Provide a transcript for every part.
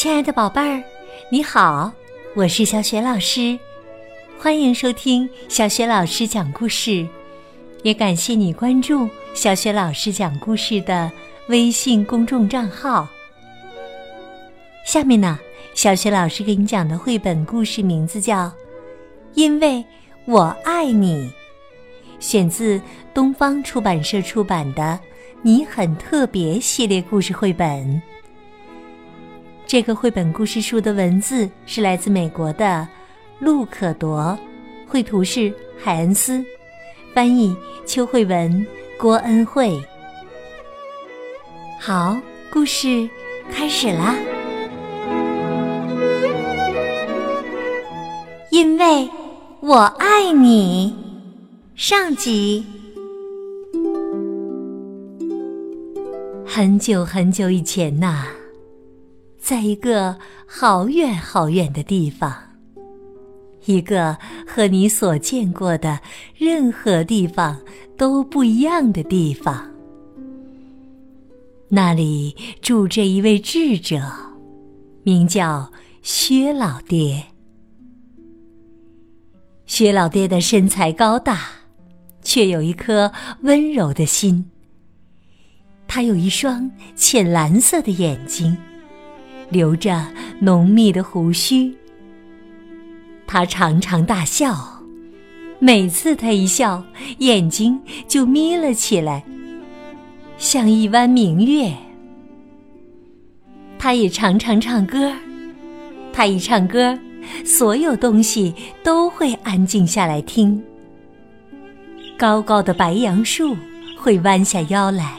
亲爱的宝贝儿，你好，我是小雪老师，欢迎收听小雪老师讲故事，也感谢你关注小雪老师讲故事的微信公众账号。下面呢，小雪老师给你讲的绘本故事名字叫《因为我爱你》，选自东方出版社出版的《你很特别》系列故事绘本。这个绘本故事书的文字是来自美国的陆可铎，绘图是海恩斯，翻译邱慧文、郭恩惠。好，故事开始啦！因为我爱你，上集。很久很久以前呐。在一个好远好远的地方，一个和你所见过的任何地方都不一样的地方，那里住着一位智者，名叫薛老爹。薛老爹的身材高大，却有一颗温柔的心。他有一双浅蓝色的眼睛。留着浓密的胡须，他常常大笑，每次他一笑，眼睛就眯了起来，像一弯明月。他也常常唱歌，他一唱歌，所有东西都会安静下来听。高高的白杨树会弯下腰来，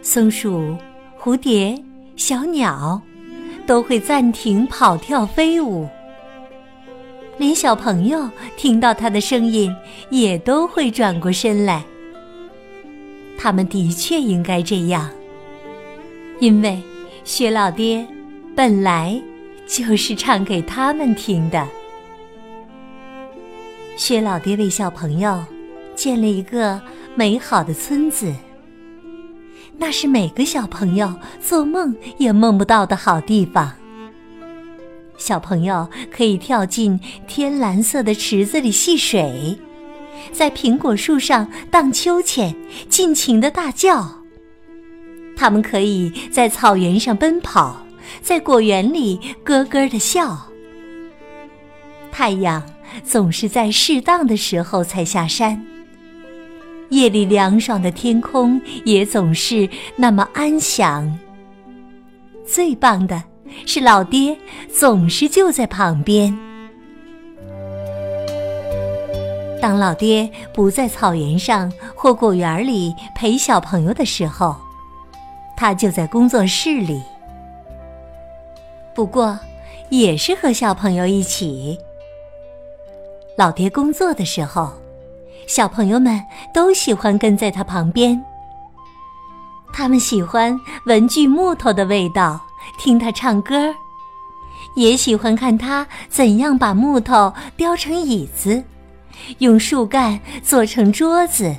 松鼠、蝴蝶。小鸟都会暂停跑跳飞舞，连小朋友听到它的声音也都会转过身来。他们的确应该这样，因为薛老爹本来就是唱给他们听的。薛老爹为小朋友建了一个美好的村子。那是每个小朋友做梦也梦不到的好地方。小朋友可以跳进天蓝色的池子里戏水，在苹果树上荡秋千，尽情的大叫。他们可以在草原上奔跑，在果园里咯咯的笑。太阳总是在适当的时候才下山。夜里凉爽的天空也总是那么安详。最棒的是老爹总是就在旁边。当老爹不在草原上或果园里陪小朋友的时候，他就在工作室里。不过，也是和小朋友一起。老爹工作的时候。小朋友们都喜欢跟在他旁边，他们喜欢闻具木头的味道，听他唱歌，也喜欢看他怎样把木头雕成椅子，用树干做成桌子。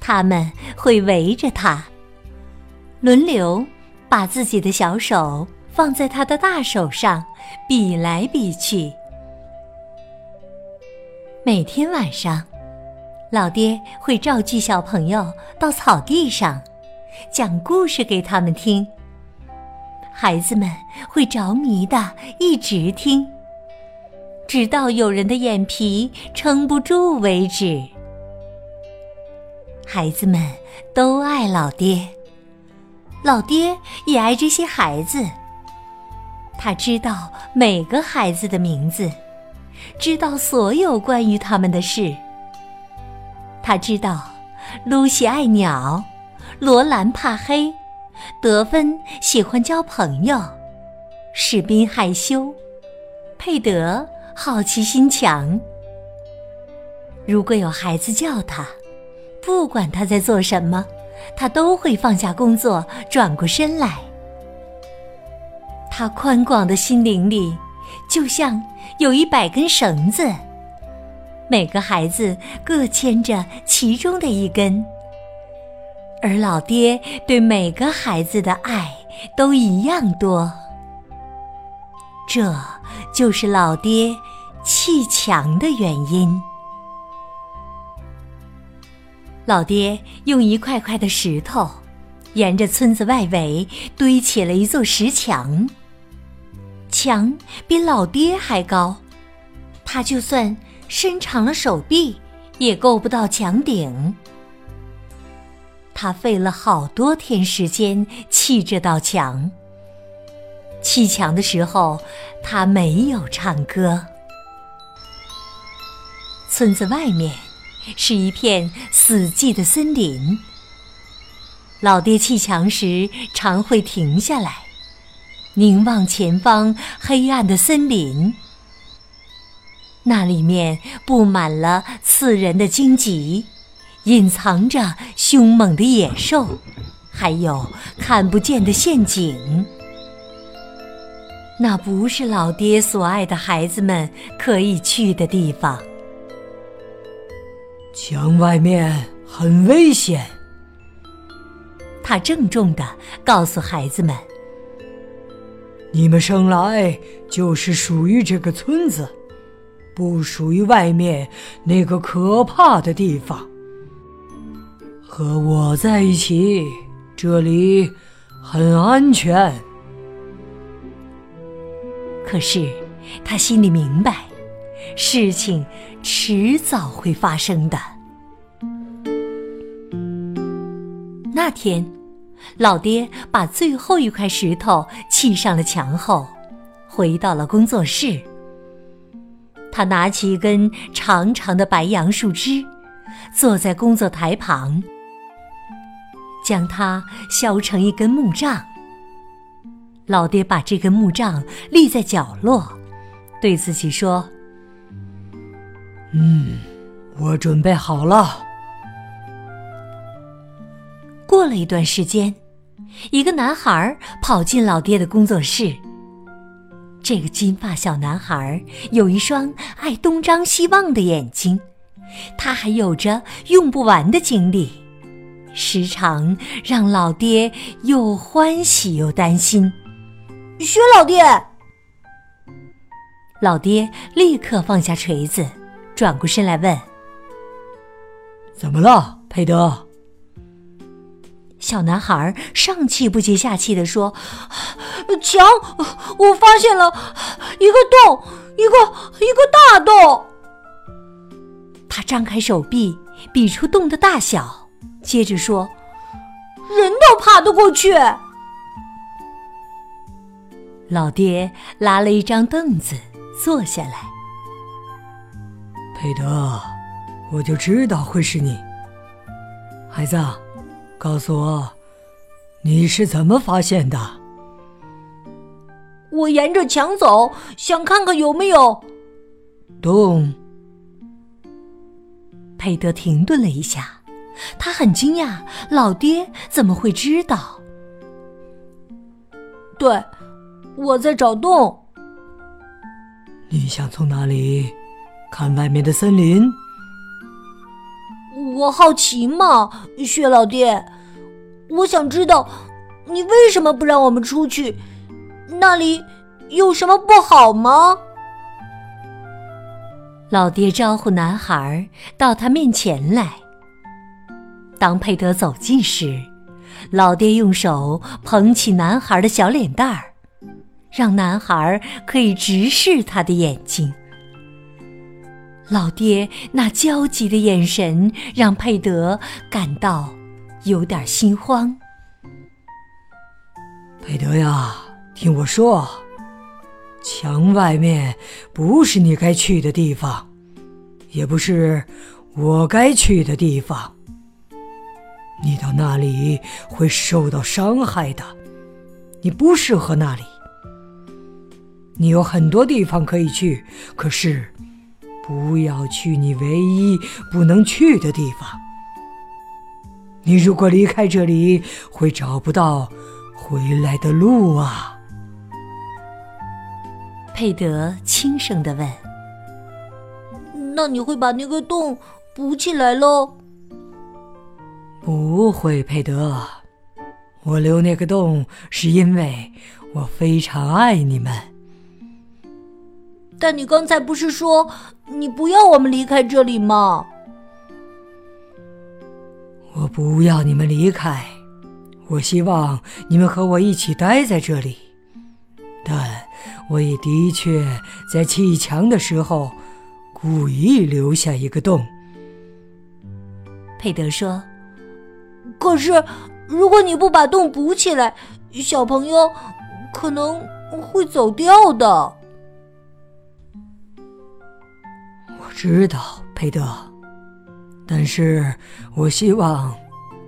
他们会围着他，轮流把自己的小手放在他的大手上，比来比去。每天晚上，老爹会召集小朋友到草地上，讲故事给他们听。孩子们会着迷的一直听，直到有人的眼皮撑不住为止。孩子们都爱老爹，老爹也爱这些孩子。他知道每个孩子的名字。知道所有关于他们的事。他知道，露西爱鸟，罗兰怕黑，德芬喜欢交朋友，士兵害羞，佩德好奇心强。如果有孩子叫他，不管他在做什么，他都会放下工作，转过身来。他宽广的心灵里。就像有一百根绳子，每个孩子各牵着其中的一根，而老爹对每个孩子的爱都一样多。这就是老爹砌墙的原因。老爹用一块块的石头，沿着村子外围堆起了一座石墙。墙比老爹还高，他就算伸长了手臂，也够不到墙顶。他费了好多天时间砌这道墙。砌墙的时候，他没有唱歌。村子外面是一片死寂的森林。老爹砌墙时常会停下来，凝望前方黑暗的森林。那里面布满了刺人的荆棘，隐藏着凶猛的野兽，还有看不见的陷阱。那不是老爹所爱的孩子们可以去的地方。墙外面很危险，他郑重的告诉孩子们：“你们生来就是属于这个村子，不属于外面那个可怕的地方。和我在一起，这里很安全。”可是，他心里明白，事情迟早会发生的。那天，老爹把最后一块石头砌上了墙后，回到了工作室。他拿起一根长长的白杨树枝，坐在工作台旁，将它削成一根木杖。老爹把这根木杖立在角落，对自己说：“嗯，我准备好了。”过了一段时间，一个男孩跑进老爹的工作室。这个金发小男孩有一双爱东张西望的眼睛，他还有着用不完的精力，时常让老爹又欢喜又担心。薛老爹，老爹立刻放下锤子，转过身来问：“怎么了，佩德？”小男孩上气不接下气的说：“墙，我发现了一个洞，一个一个大洞。”他张开手臂，比出洞的大小，接着说：“人都爬得过去。”老爹拉了一张凳子坐下来。佩德，我就知道会是你。孩子，告诉我，你是怎么发现的？我沿着墙走，想看看有没有洞。佩德停顿了一下，他很惊讶，老爹怎么会知道？对。我在找洞。你想从哪里看外面的森林？我好奇嘛，薛老爹，我想知道你为什么不让我们出去？那里有什么不好吗？老爹招呼男孩到他面前来。当佩德走近时，老爹用手捧起男孩的小脸蛋儿。让男孩可以直视他的眼睛。老爹那焦急的眼神让佩德感到有点心慌。佩德呀，听我说，墙外面不是你该去的地方，也不是我该去的地方。你到那里会受到伤害的，你不适合那里。你有很多地方可以去，可是不要去你唯一不能去的地方。你如果离开这里，会找不到回来的路啊！佩德轻声的问：“那你会把那个洞补起来喽？”不会，佩德，我留那个洞是因为我非常爱你们。但你刚才不是说你不要我们离开这里吗？我不要你们离开，我希望你们和我一起待在这里。但我也的确在砌墙的时候故意留下一个洞。佩德说：“可是，如果你不把洞补起来，小朋友可能会走掉的。”知道，佩德。但是我希望，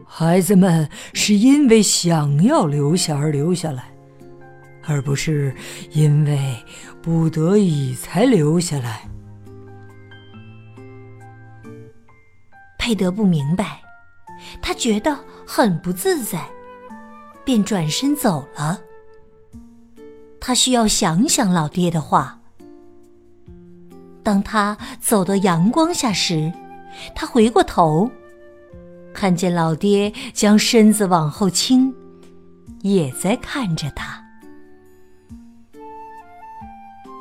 孩子们是因为想要留下而留下来，而不是因为不得已才留下来。佩德不明白，他觉得很不自在，便转身走了。他需要想想老爹的话。当他走到阳光下时。他回过头，看见老爹将身子往后倾，也在看着他。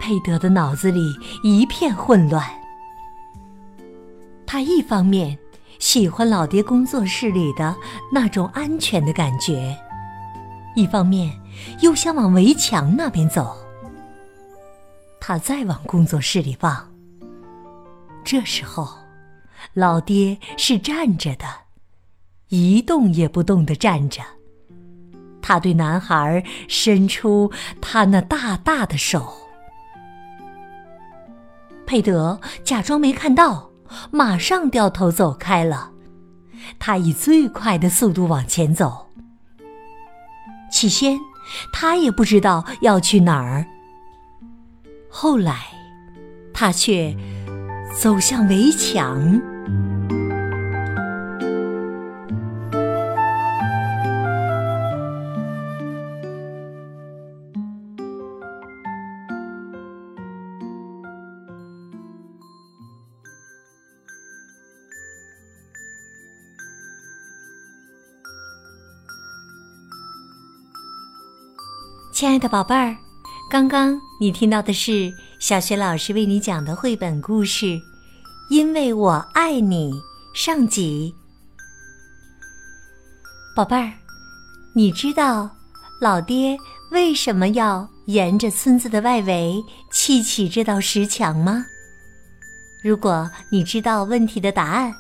佩德的脑子里一片混乱。他一方面喜欢老爹工作室里的那种安全的感觉，一方面又想往围墙那边走。他再往工作室里望，这时候。老爹是站着的，一动也不动的站着。他对男孩伸出他那大大的手。佩德假装没看到，马上掉头走开了。他以最快的速度往前走。起先，他也不知道要去哪儿。后来，他却走向围墙。亲爱的宝贝儿，刚刚你听到的是小雪老师为你讲的绘本故事《因为我爱你》上集。宝贝儿，你知道老爹为什么要沿着村子的外围砌起这道石墙吗？如果你知道问题的答案，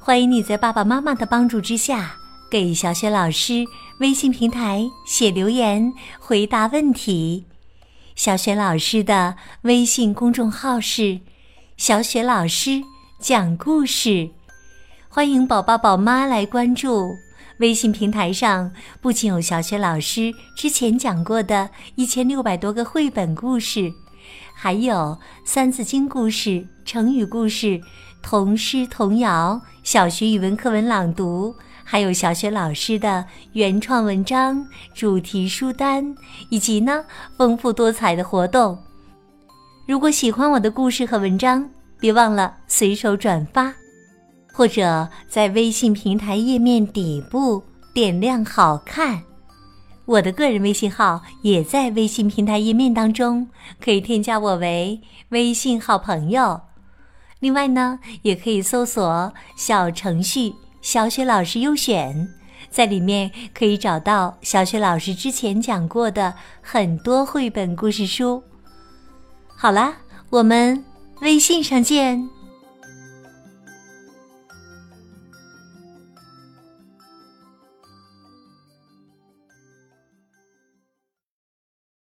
欢迎你在爸爸妈妈的帮助之下给小雪老师。微信平台写留言回答问题，小雪老师的微信公众号是“小雪老师讲故事”，欢迎宝宝宝妈来关注。微信平台上不仅有小雪老师之前讲过的一千六百多个绘本故事，还有三字经故事、成语故事、童诗童谣、小学语文课文朗读。还有小雪老师的原创文章、主题书单，以及呢丰富多彩的活动。如果喜欢我的故事和文章，别忘了随手转发，或者在微信平台页面底部点亮“好看”。我的个人微信号也在微信平台页面当中，可以添加我为微信好朋友。另外呢，也可以搜索小程序。小雪老师优选，在里面可以找到小雪老师之前讲过的很多绘本故事书。好啦，我们微信上见。